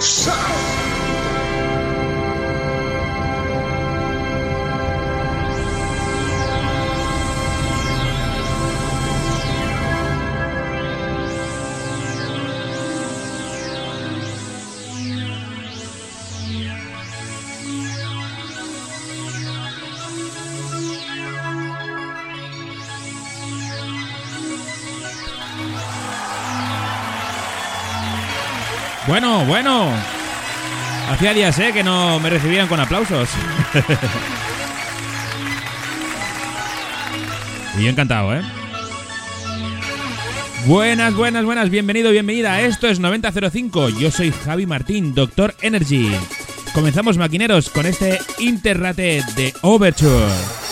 Shut Bueno, bueno. Hacía días, ¿eh? Que no me recibían con aplausos. y yo encantado, ¿eh? Buenas, buenas, buenas. Bienvenido, bienvenida. Esto es 9005. Yo soy Javi Martín, Doctor Energy. Comenzamos, maquineros, con este Interrate de Overture.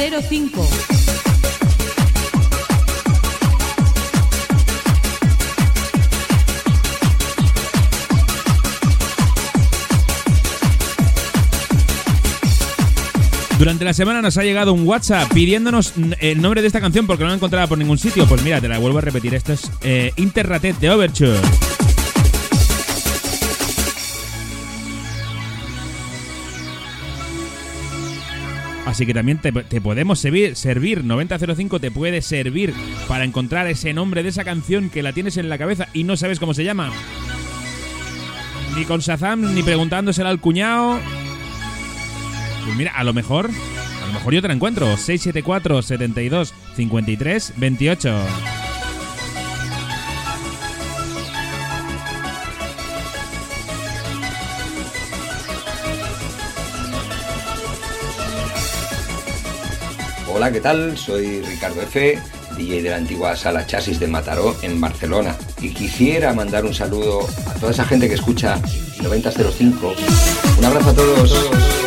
05. Durante la semana nos ha llegado un WhatsApp pidiéndonos el nombre de esta canción porque no la encontraba por ningún sitio. Pues mira, te la vuelvo a repetir. Esto es eh, Interratet de Overture. Así que también te, podemos servir, servir, 9005 te puede servir para encontrar ese nombre de esa canción que la tienes en la cabeza y no sabes cómo se llama. Ni con Shazam, ni preguntándosela al cuñado. Pues mira, a lo mejor, a lo mejor yo te la encuentro. 674 72 53 28. Hola, ¿qué tal? Soy Ricardo F., DJ de la antigua sala Chasis de Mataró en Barcelona. Y quisiera mandar un saludo a toda esa gente que escucha 9005. Un abrazo a todos.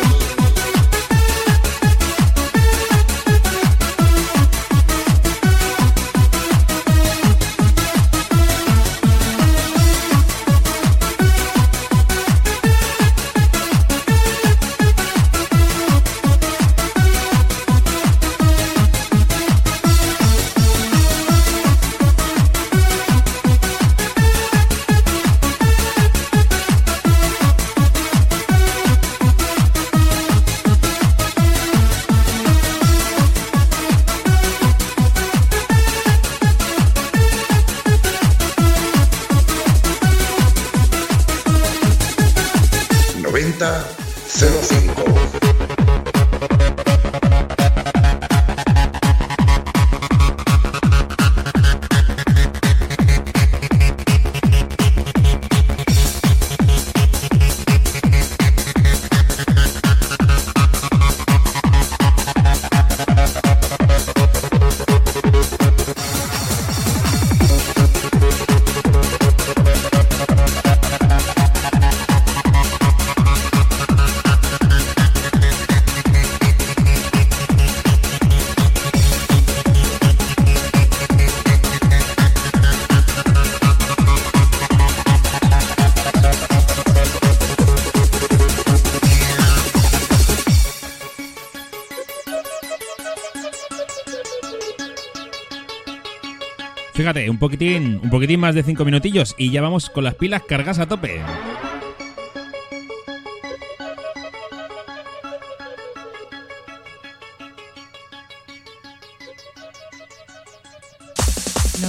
Fíjate, un poquitín, un poquitín más de 5 minutillos y ya vamos con las pilas cargas a tope.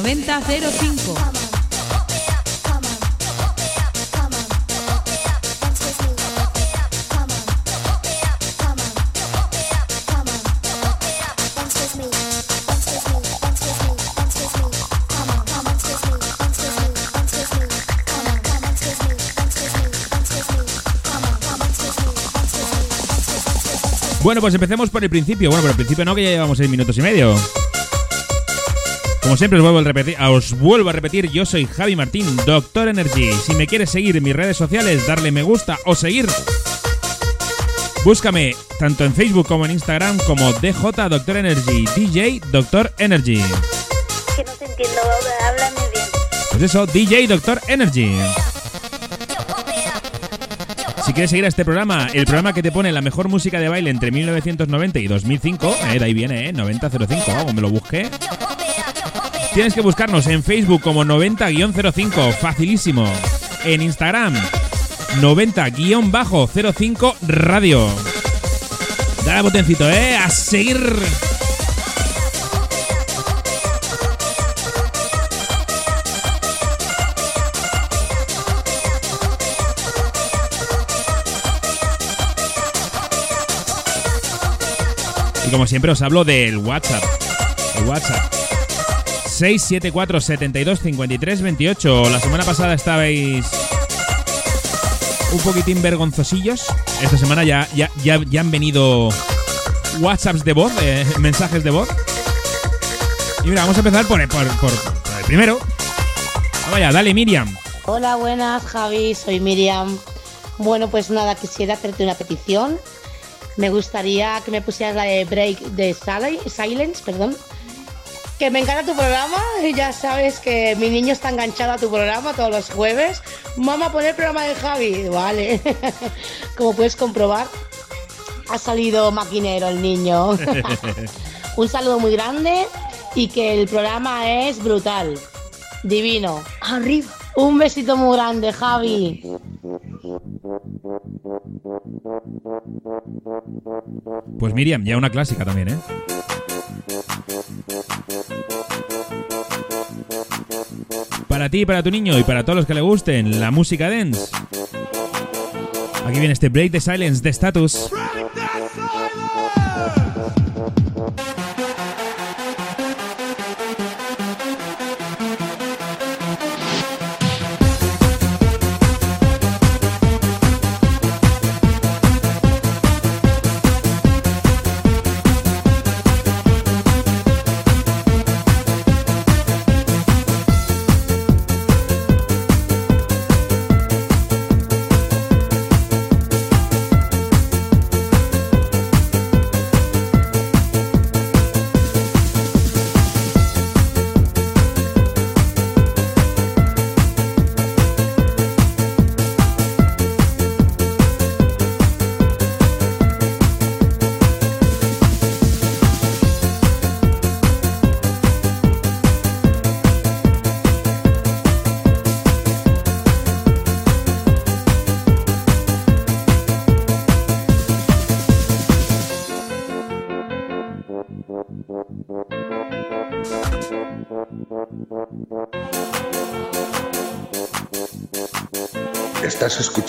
¡9005! Bueno, pues empecemos por el principio. Bueno, por el principio no, que ya llevamos 6 minutos y medio. Como siempre os vuelvo a repetir, os vuelvo a repetir, yo soy Javi Martín, Doctor Energy. Si me quieres seguir en mis redes sociales, darle me gusta o seguir. Búscame tanto en Facebook como en Instagram como DJ Doctor Energy, DJ Doctor Energy. Que no te entiendo, háblame bien. Pues eso, DJ Doctor Energy. Si quieres seguir a este programa, el programa que te pone la mejor música de baile entre 1990 y 2005, eh, de ahí viene, eh, 9005, vamos, me lo busqué. Tienes que buscarnos en Facebook como 90-05, facilísimo. En Instagram, 90-05 Radio. Dale botoncito, eh, a seguir. Como siempre os hablo del WhatsApp. El WhatsApp. 674 72 53 28. La semana pasada estabais un poquitín vergonzosillos. Esta semana ya, ya, ya, ya han venido WhatsApps de voz, eh, mensajes de voz. Y mira, vamos a empezar por, por, por- por el primero. Vamos allá, dale Miriam. Hola, buenas, Javi, soy Miriam. Bueno, pues nada, quisiera hacerte una petición. Me gustaría que me pusieras la de Break de Silence, perdón. Que me encanta tu programa, y ya sabes que mi niño está enganchado a tu programa todos los jueves. Mamá, pon el programa de Javi. Vale. Como puedes comprobar, ha salido maquinero el niño. Un saludo muy grande y que el programa es brutal. Divino. Arriba. Un besito muy grande, Javi. Pues Miriam, ya una clásica también, ¿eh? Para ti, para tu niño y para todos los que le gusten la música dance. Aquí viene este Break the Silence de Status.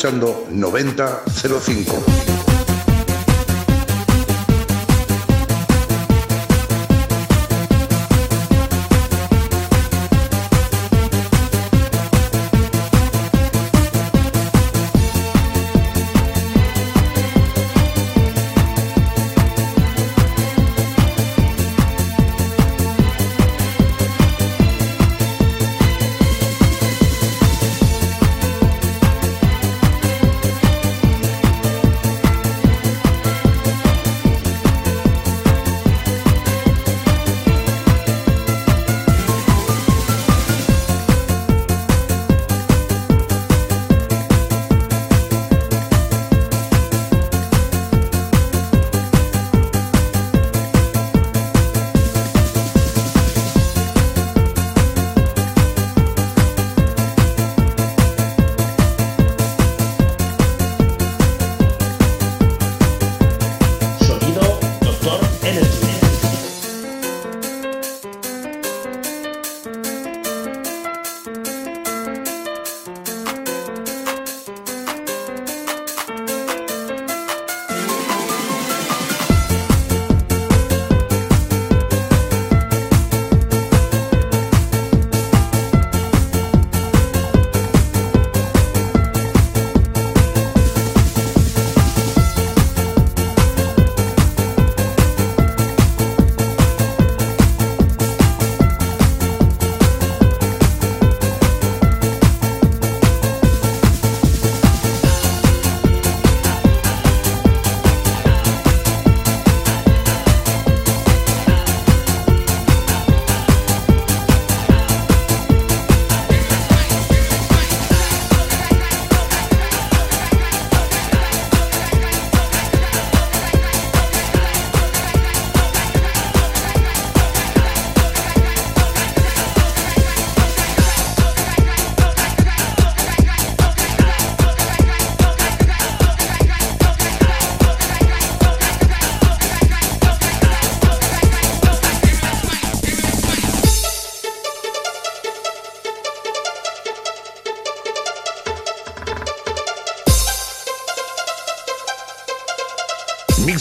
Escuchando 9005.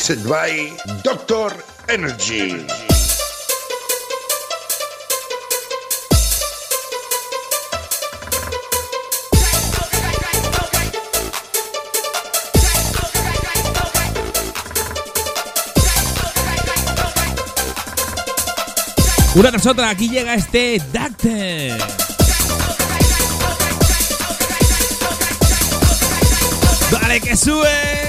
Mixed by Doctor Energy. Una tras otra, aquí llega este Dacte. Dale que sube.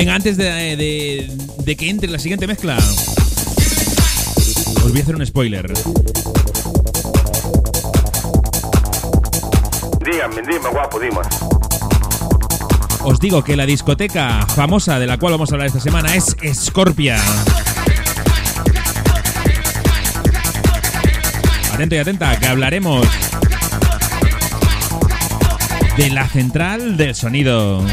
Venga, antes de, de- de que entre la siguiente mezcla, os voy a hacer un spoiler. Dígame, dime, guapo, dime. Os digo que la discoteca famosa de la cual vamos a hablar esta semana es Scorpia. Atento y atenta, que hablaremos de la central del sonido.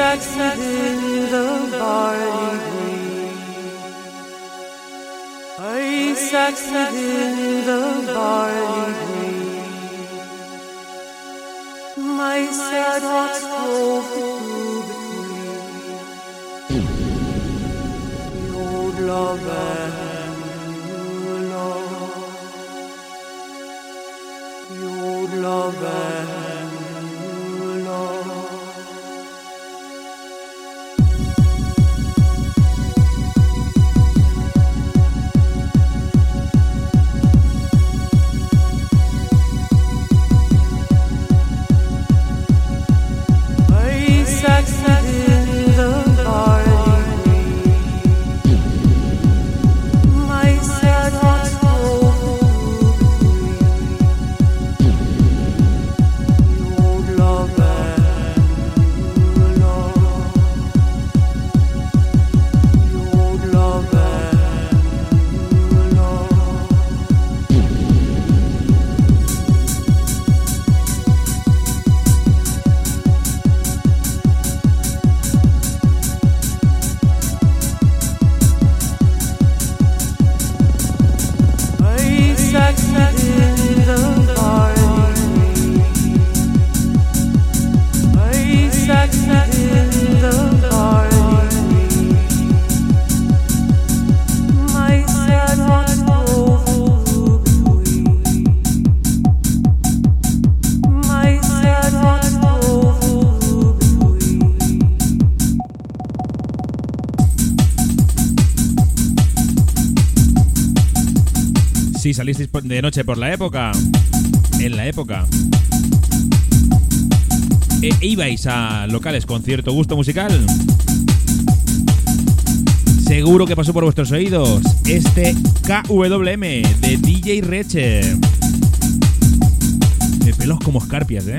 that sat in the barley green. I sat sat in the barley green. My sad heart grove Si salisteis de noche por la época, en la época, e ibais a locales con cierto gusto musical, seguro que pasó por vuestros oídos este KWM de DJ Reche. De pelos como escarpias, ¿eh?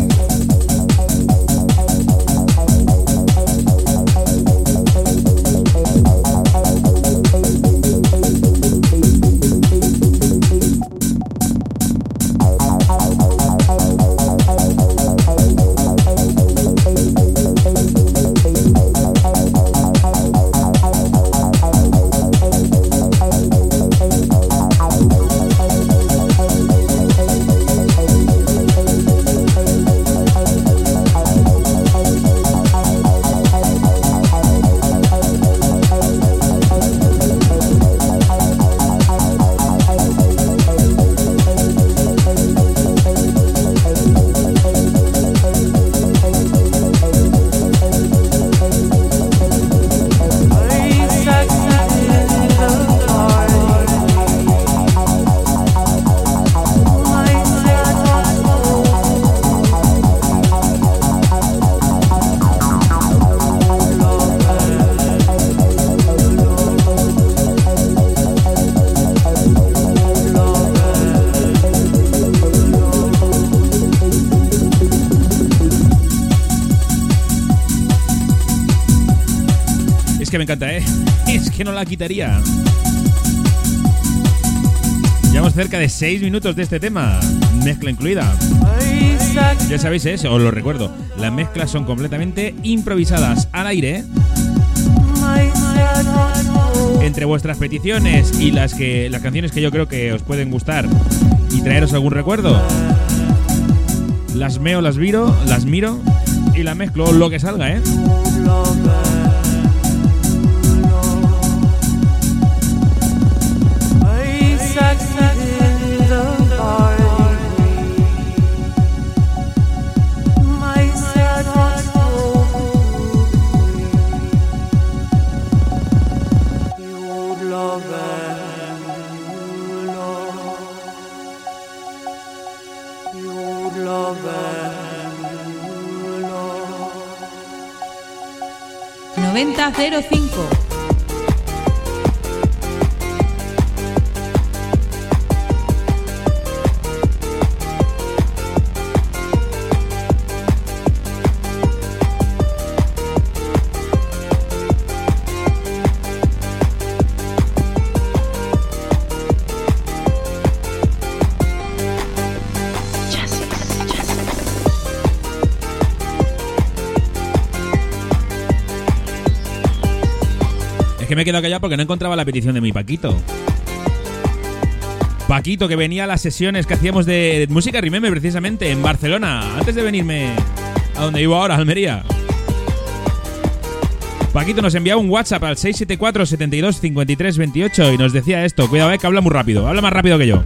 ¿Eh? Es que no la quitaría. Llevamos cerca de 6 minutos de este tema, mezcla incluida. Ya sabéis, ¿eh? os lo recuerdo, las mezclas son completamente improvisadas al aire entre vuestras peticiones y las que las canciones que yo creo que os pueden gustar y traeros algún recuerdo. Las meo, las viro, las miro y la mezclo lo que salga, ¿eh? 9005. Me he quedado callado porque no encontraba la petición de mi Paquito. Paquito, que venía a las sesiones que hacíamos de música Remember precisamente en Barcelona, antes de venirme a donde vivo ahora, Almería. Paquito nos enviaba un WhatsApp al 674 72 53 28 y nos decía esto. Cuidado, eh, que habla muy rápido. Habla más rápido que yo.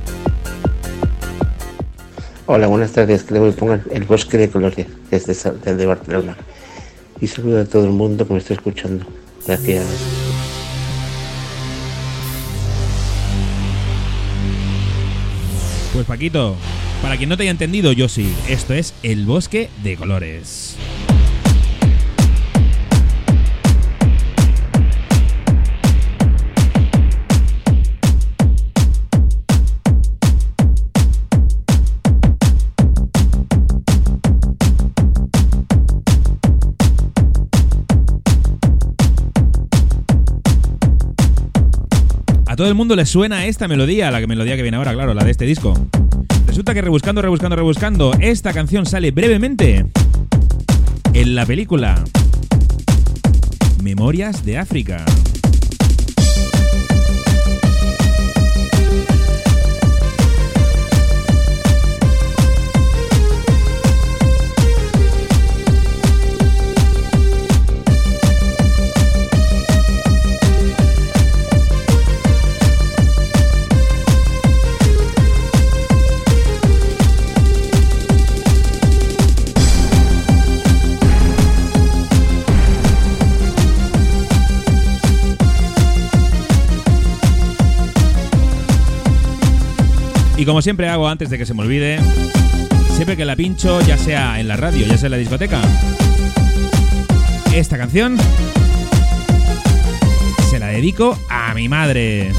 Hola, buenas tardes. Que le pongan el bosque de colores desde, desde Barcelona. Y saludo a todo el mundo que me está escuchando. Gracias. Pues Paquito, para quien no te haya entendido, yo sí. Esto es El Bosque de Colores. A todo el mundo le suena esta melodía, la melodía que viene ahora, claro, la de este disco. Resulta que rebuscando, rebuscando, rebuscando, esta canción sale brevemente en la película Memorias de África. Y como siempre hago antes de que se me olvide, siempre que la pincho, ya sea en la radio, ya sea en la discoteca, esta canción se la dedico a mi madre.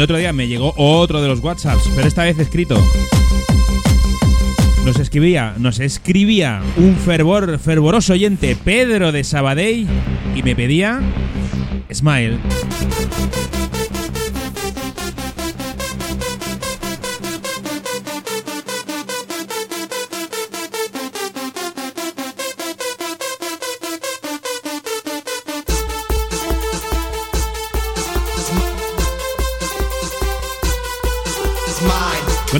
El otro día me llegó otro de los WhatsApps, pero esta vez escrito. Nos escribía, nos escribía un fervor, fervoroso oyente, Pedro de Sabadell, y me pedía Smile.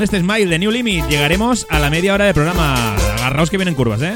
Con este smile de New Limit llegaremos a la media hora de programa. Agarraos que vienen curvas, ¿eh?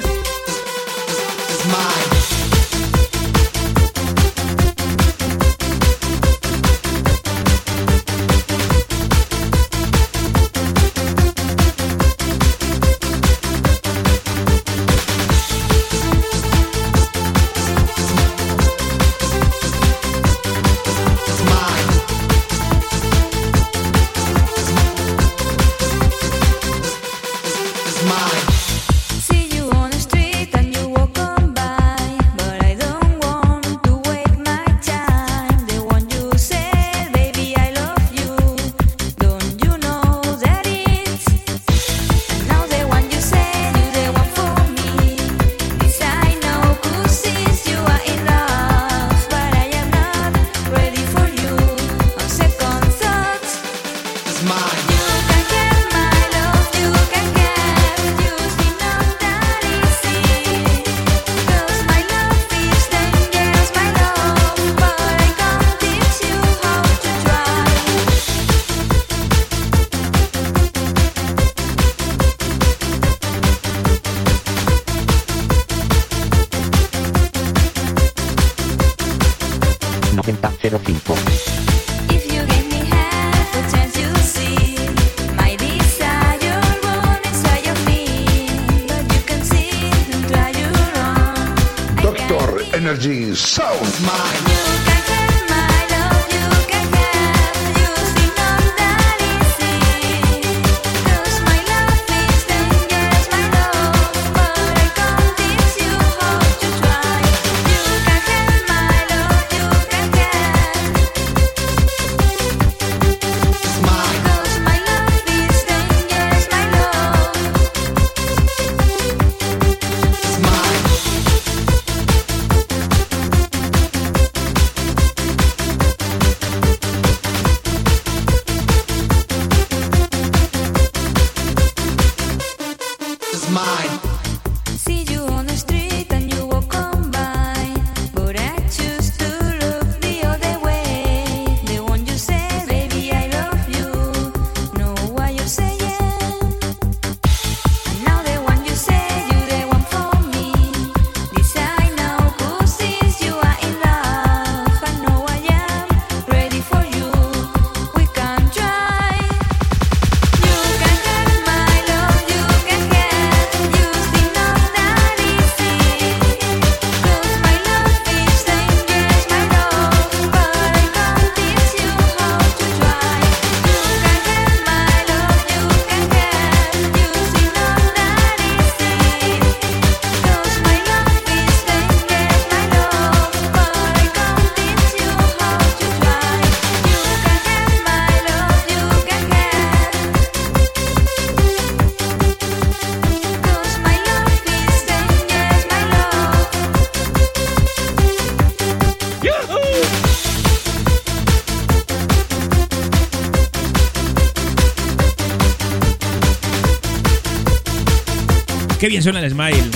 Qué bien suena el smile.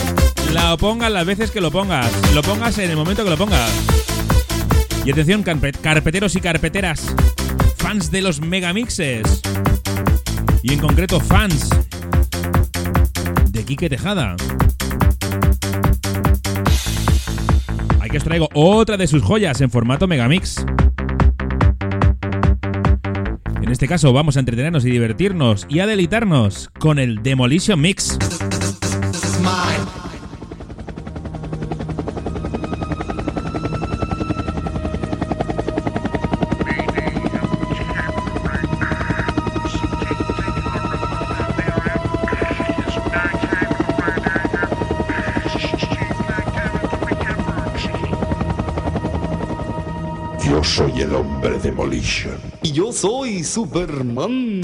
La pongas las veces que lo pongas. Lo pongas en el momento que lo pongas. Y atención, carpeteros y carpeteras, fans de los megamixes. Y en concreto, fans de Quique Tejada. Aquí os traigo otra de sus joyas en formato megamix. En este caso vamos a entretenernos y divertirnos y a deleitarnos con el Demolition Mix. Yo soy el hombre de Demolition. Y yo soy Superman.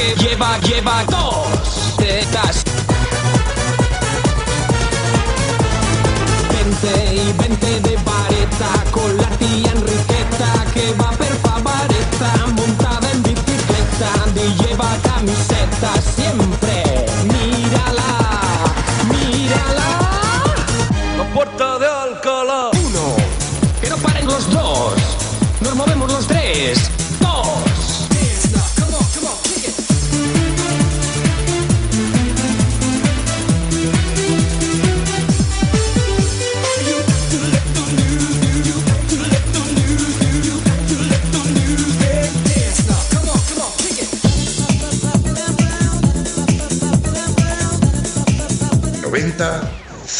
Que lleva, lleva dos tetas. Vente y vente de vareta con la tía Enriqueta que va per favareta montada en bicicleta y lleva camiseta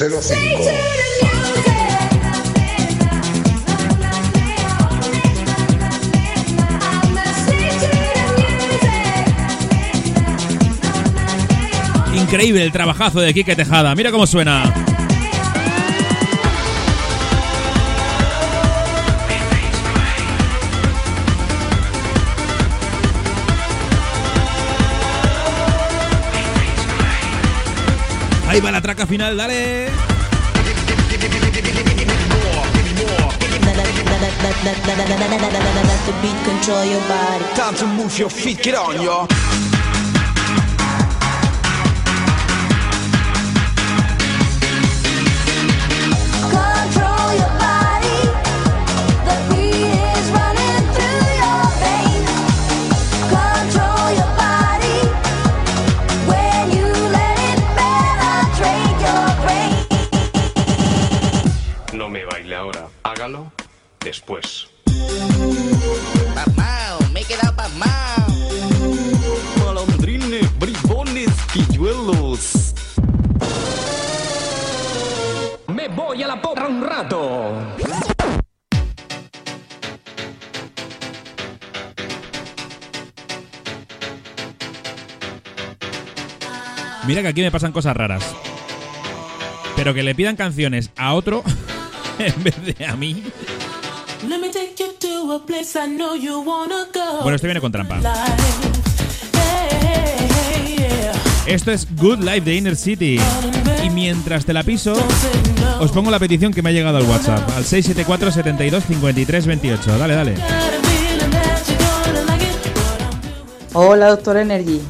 05. Increíble el trabajazo de Quique Tejada. Mira cómo suena. Ahí va la traca final, dale. Time to move your feet, get on, y'all. Aquí me pasan cosas raras. Pero que le pidan canciones a otro en vez de a mí. Bueno, este viene con trampa. Esto es Good Life de Inner City. Y mientras te la piso, os pongo la petición que me ha llegado al WhatsApp. Al 674 72 53 28. Dale, dale. Hola, doctor Energy.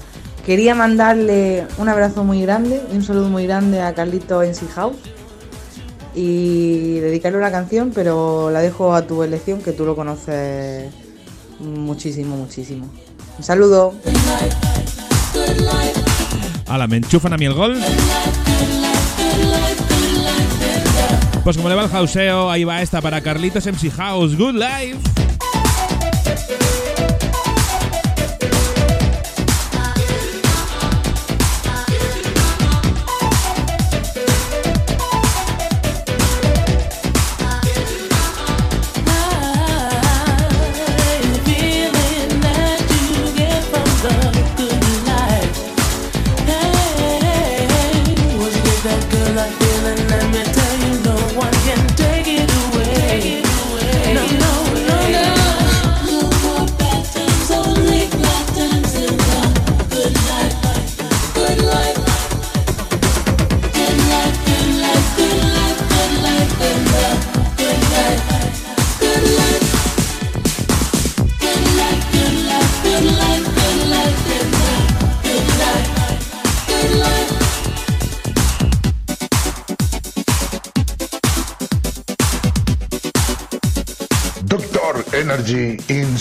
Quería mandarle un abrazo muy grande y un saludo muy grande a Carlito en House y dedicarle una canción, pero la dejo a tu elección, que tú lo conoces muchísimo, muchísimo. Un saludo. Hala, me enchufan a mí el gol. Pues como le va el hauseo, ahí va esta para Carlitos MC House. Good Life. In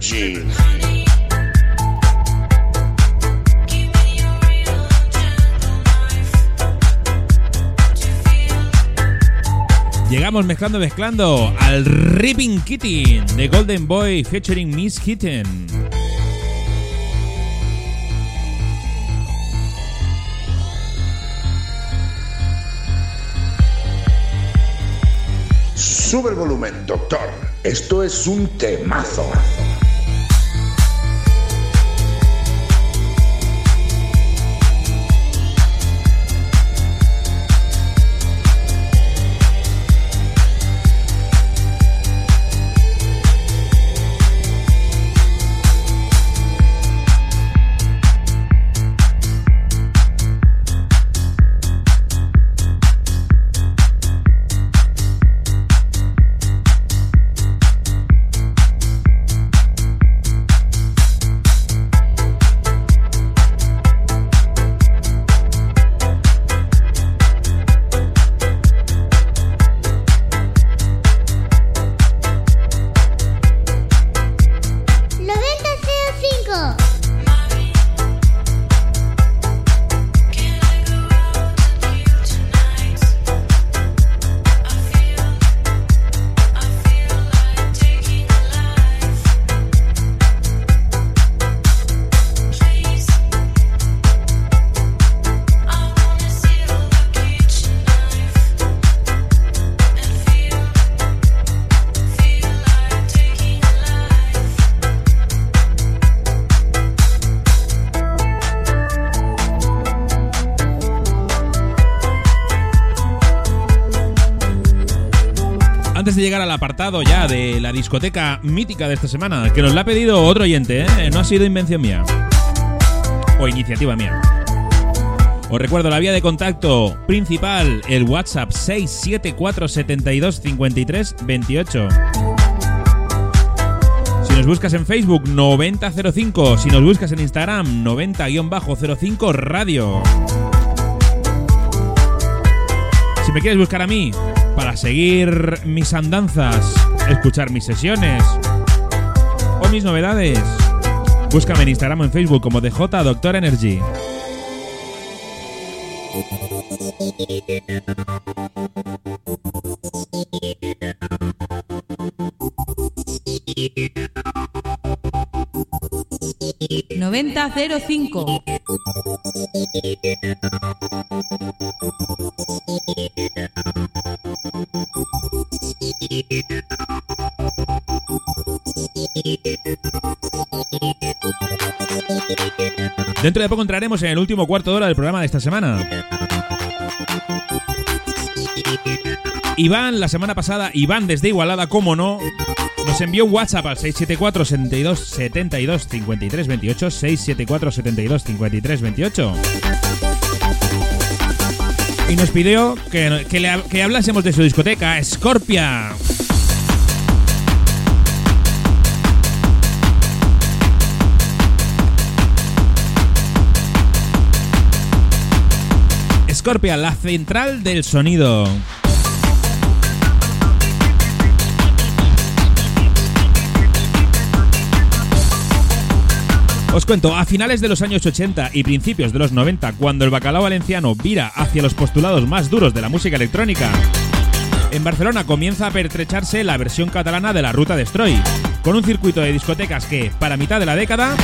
Energy. Llegamos mezclando, mezclando al Ripping Kitty de Golden Boy featuring Miss Kitten. Sube el volumen, doctor. Esto es un temazo. Llegar al apartado ya de la discoteca mítica de esta semana, que nos la ha pedido otro oyente, ¿eh? no ha sido invención mía. O iniciativa mía. Os recuerdo la vía de contacto principal, el WhatsApp 674 72 53 28. Si nos buscas en Facebook 9005, si nos buscas en Instagram 90-05 Radio. Si me quieres buscar a mí para seguir mis andanzas, escuchar mis sesiones o mis novedades. Búscame en Instagram o en Facebook como DJ Doctor Energy. ¡9005! Dentro de poco entraremos en el último cuarto de hora del programa de esta semana. Iván, la semana pasada, Iván desde Igualada, como no, nos envió un WhatsApp al 674 72 72 53 28 674 72 53 28 y nos pidió que, que, le- que hablásemos de su discoteca, Scorpia. Scorpia, la central del sonido. Os cuento, a finales de los años 80 y principios de los 90, cuando el bacalao valenciano vira hacia los postulados más duros de la música electrónica, en Barcelona comienza a pertrecharse la versión catalana de la Ruta Destroy, con un circuito de discotecas que, para mitad de la década,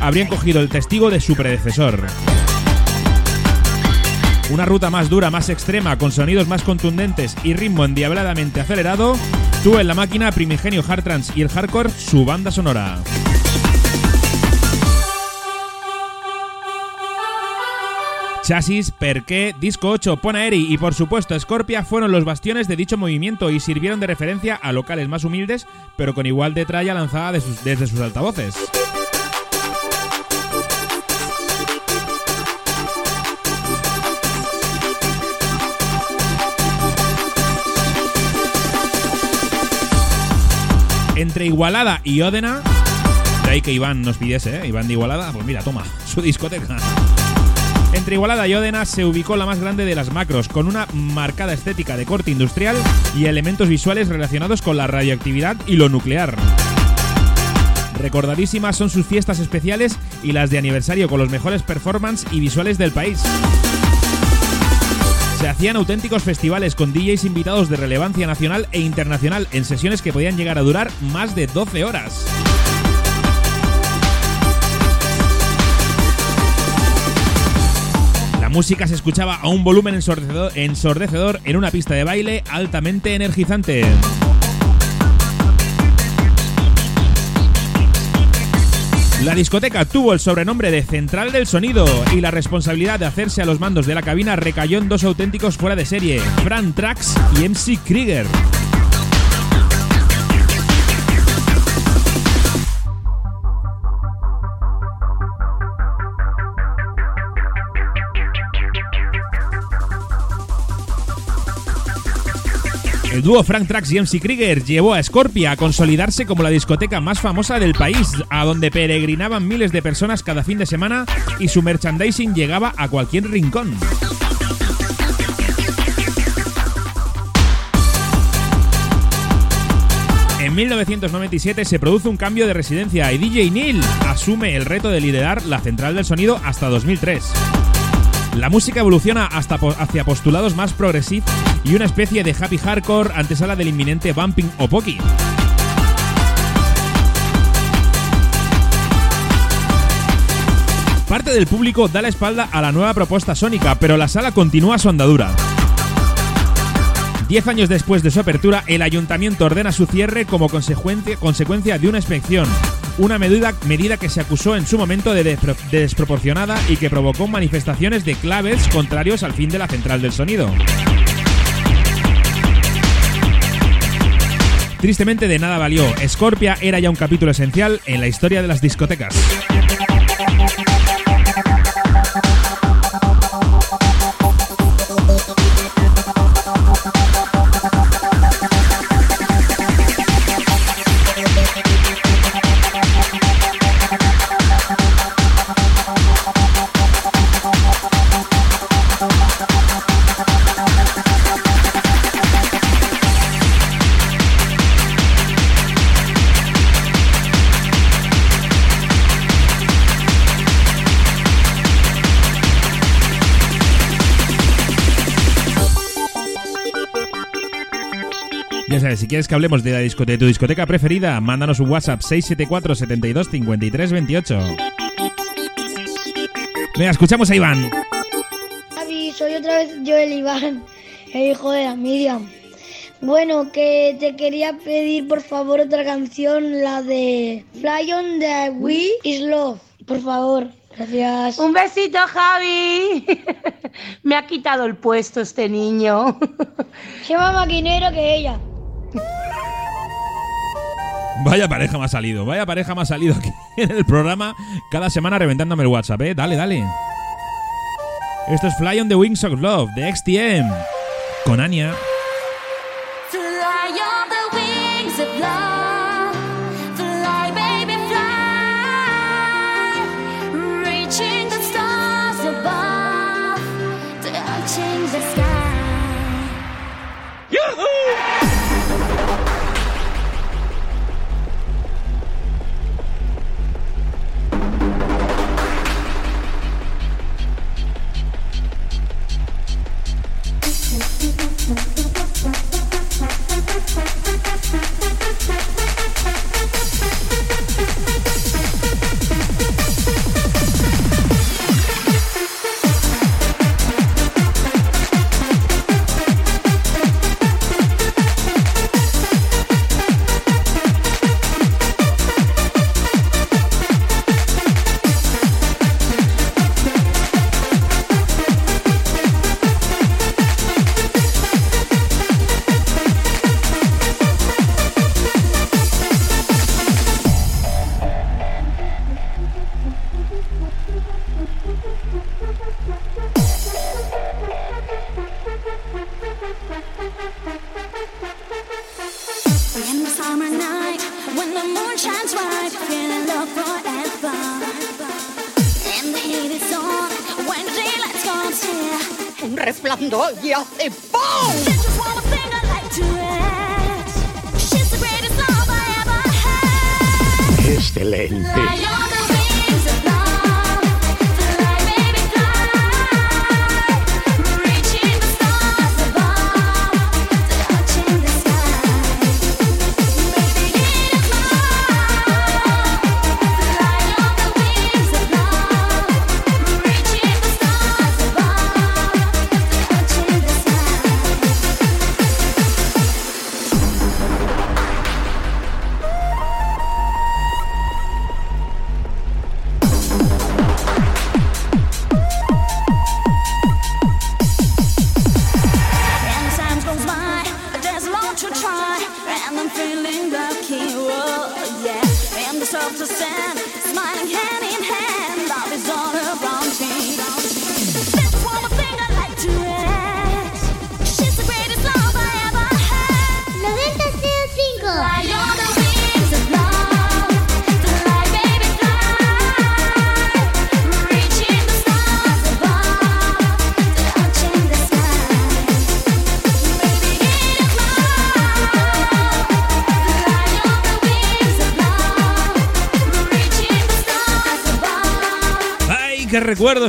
habrían cogido el testigo de su predecesor. Una ruta más dura, más extrema, con sonidos más contundentes y ritmo endiabladamente acelerado, tuvo en la máquina Primigenio Hard Trance y el Hardcore su banda sonora. Chasis, Perqué, Disco 8, Ponaeri y por supuesto Scorpia fueron los bastiones de dicho movimiento y sirvieron de referencia a locales más humildes, pero con igual de tralla lanzada desde sus altavoces. Entre Igualada y Ódena, de ahí que Iván nos pidiese, ¿eh? Iván de Igualada, pues mira, toma, su discoteca. Entre Igualada y Ódena se ubicó la más grande de las macros, con una marcada estética de corte industrial y elementos visuales relacionados con la radioactividad y lo nuclear. Recordadísimas son sus fiestas especiales y las de aniversario con los mejores performances y visuales del país. Se hacían auténticos festivales con DJs invitados de relevancia nacional e internacional en sesiones que podían llegar a durar más de 12 horas. La música se escuchaba a un volumen ensordecedor, en una pista de baile altamente energizante. La discoteca tuvo el sobrenombre de Central del Sonido y la responsabilidad de hacerse a los mandos de la cabina recayó en dos auténticos fuera de serie, Fran Trax y MC Krieger. Dúo Frank Trax y MC Krieger llevó a Scorpia a consolidarse como la discoteca más famosa del país, a donde peregrinaban miles de personas cada fin de semana y su merchandising llegaba a cualquier rincón. En 1997 se produce un cambio de residencia y DJ Neil asume el reto de liderar la central del sonido hasta 2003. La música evoluciona hasta hacia postulados más progresivos y una especie de happy hardcore antesala del inminente bumping o poki. Parte del público da la espalda a la nueva propuesta sónica, pero la sala continúa su andadura. Diez años después de su apertura, el ayuntamiento ordena su cierre como consecuencia de una inspección, una medida, medida que se acusó en su momento de, de desproporcionada y que provocó manifestaciones de claves contrarios al fin de la central del sonido. Tristemente de nada valió, Scorpia era ya un capítulo esencial en la historia de las discotecas. Si quieres que hablemos de, la disco- de tu discoteca preferida, mándanos un WhatsApp 674 72 53 28. Venga, escuchamos a Iván. Javi, soy otra vez yo el Iván, el hijo de la Miriam. Bueno, que te quería pedir por favor otra canción, la de Fly on the We is Love. Por favor, gracias. Un besito, Javi. Me ha quitado el puesto este niño. Más maquinero que ella. Vaya pareja me ha salido, vaya pareja me ha salido aquí en el programa cada semana reventándome el WhatsApp, ¿eh? Dale, dale. Esto es Fly on the Wings of Love de XTM con Anya.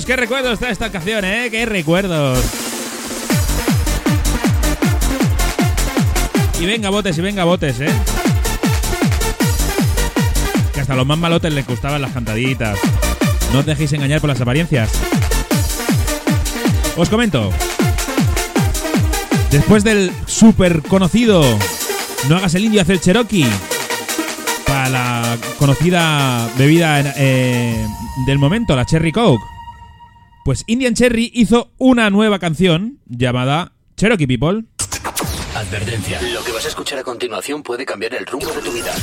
Qué recuerdos trae esta canción, eh! ¡Qué recuerdos! Y venga botes, y venga botes, eh. Que hasta los más malotes les gustaban las cantaditas. No os dejéis engañar por las apariencias. Os comento. Después del súper conocido No hagas el indio, haz el Cherokee. Para la conocida bebida eh, del momento, la Cherry Coke. Pues Indian Cherry hizo una nueva canción llamada Cherokee People. Advertencia. Lo que vas a escuchar a continuación puede cambiar el rumbo de tu vida.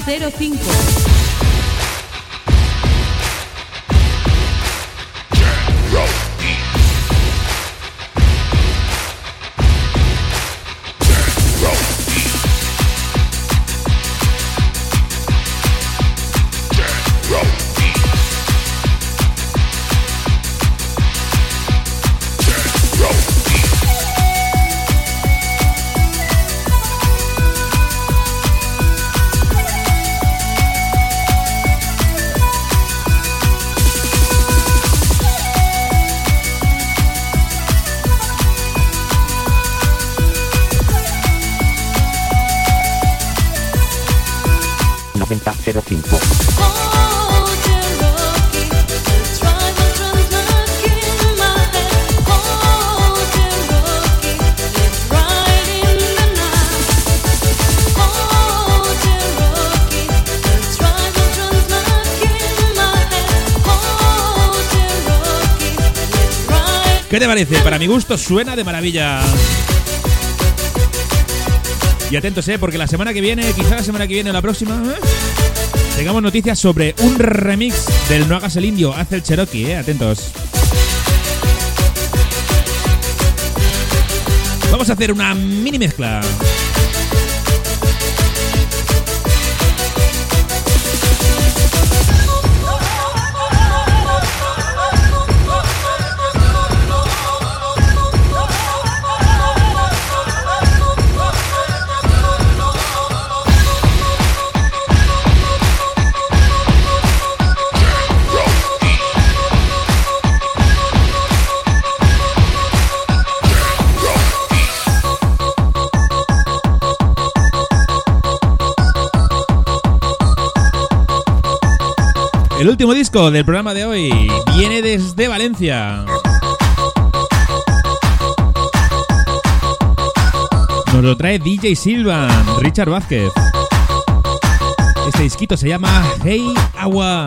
3005. Te parece? Para mi gusto suena de maravilla. Y atentos, ¿eh? Porque la semana que viene, quizá la semana que viene o la próxima, ¿eh? tengamos noticias sobre un remix del No hagas el indio, hace el Cherokee, ¿eh? Atentos. Vamos a hacer una mini mezcla. El último disco del programa de hoy viene desde Valencia. Nos lo trae DJ Silvan, Richard Vázquez. Este disquito se llama Hey Agua.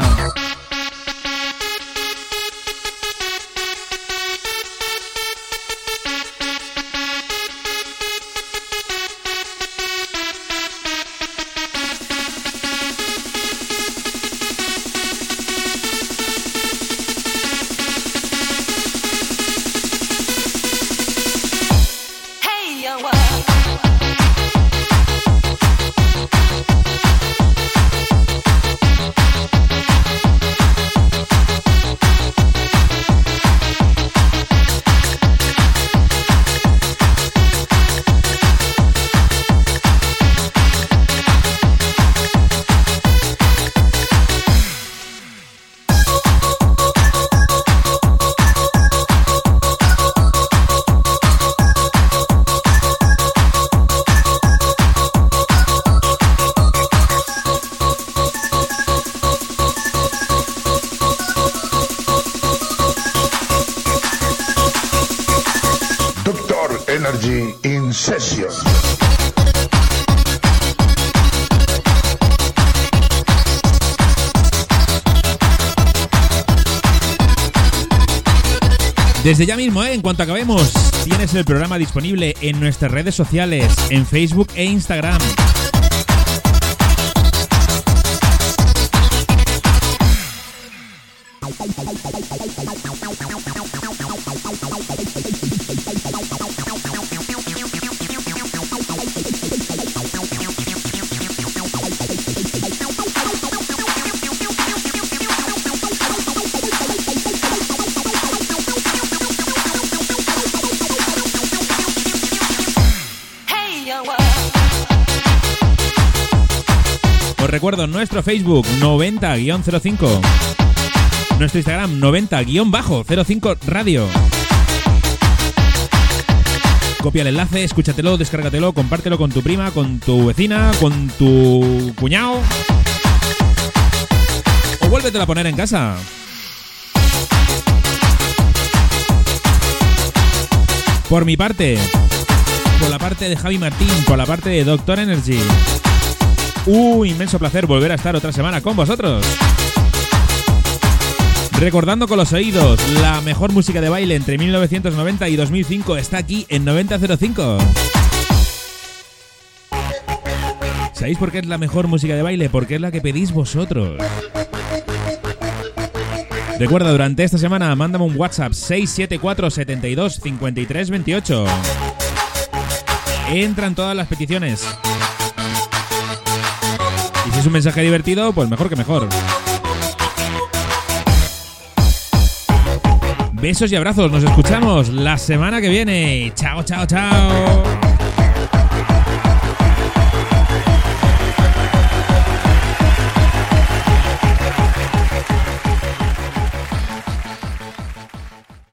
En cuanto acabemos, tienes el programa disponible en nuestras redes sociales, en Facebook e Instagram. Recuerdo nuestro Facebook 90-05. Nuestro Instagram 90-05 Radio. Copia el enlace, escúchatelo, descárgatelo, compártelo con tu prima, con tu vecina, con tu cuñado. O vuélvetelo a poner en casa. Por mi parte, por la parte de Javi Martín, por la parte de Doctor Energy. Un inmenso placer volver a estar otra semana con vosotros. Recordando con los oídos, la mejor música de baile entre 1990 y 2005 está aquí en 9005. ¿Sabéis por qué es la mejor música de baile? Porque es la que pedís vosotros. Recuerda, durante esta semana, mándame un WhatsApp 674 72 53 28. Entran todas las peticiones. Es un mensaje divertido, pues mejor que mejor. Besos y abrazos, nos escuchamos la semana que viene. Chao, chao, chao.